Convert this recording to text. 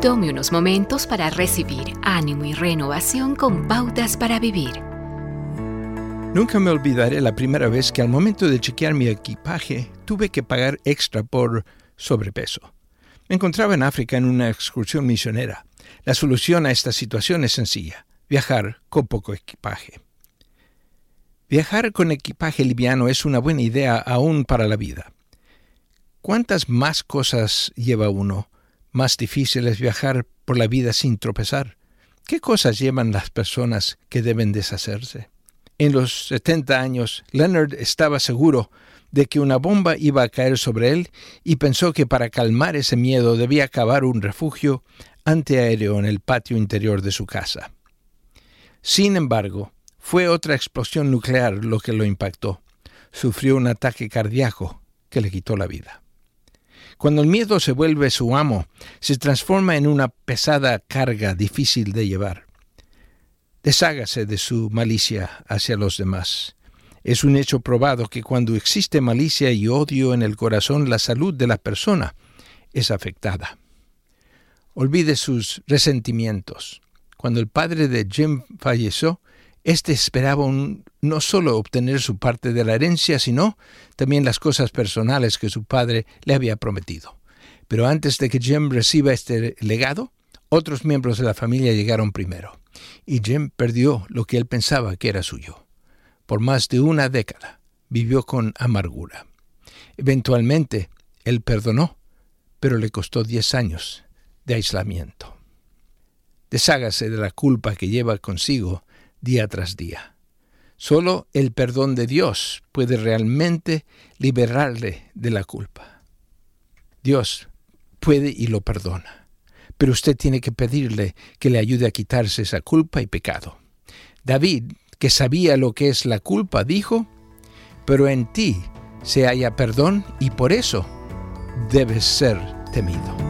Tome unos momentos para recibir ánimo y renovación con pautas para vivir. Nunca me olvidaré la primera vez que al momento de chequear mi equipaje tuve que pagar extra por sobrepeso. Me encontraba en África en una excursión misionera. La solución a esta situación es sencilla, viajar con poco equipaje. Viajar con equipaje liviano es una buena idea aún para la vida. ¿Cuántas más cosas lleva uno? Más difícil es viajar por la vida sin tropezar. ¿Qué cosas llevan las personas que deben deshacerse? En los 70 años, Leonard estaba seguro de que una bomba iba a caer sobre él y pensó que para calmar ese miedo debía cavar un refugio antiaéreo en el patio interior de su casa. Sin embargo, fue otra explosión nuclear lo que lo impactó. Sufrió un ataque cardíaco que le quitó la vida. Cuando el miedo se vuelve su amo, se transforma en una pesada carga difícil de llevar. Deshágase de su malicia hacia los demás. Es un hecho probado que cuando existe malicia y odio en el corazón, la salud de la persona es afectada. Olvide sus resentimientos. Cuando el padre de Jim falleció, éste esperaba no solo obtener su parte de la herencia, sino también las cosas personales que su padre le había prometido. Pero antes de que Jim reciba este legado, otros miembros de la familia llegaron primero, y Jim perdió lo que él pensaba que era suyo. Por más de una década vivió con amargura. Eventualmente, él perdonó, pero le costó diez años de aislamiento. Deshágase de la culpa que lleva consigo día tras día. Solo el perdón de Dios puede realmente liberarle de la culpa. Dios puede y lo perdona, pero usted tiene que pedirle que le ayude a quitarse esa culpa y pecado. David, que sabía lo que es la culpa, dijo, pero en ti se halla perdón y por eso debes ser temido.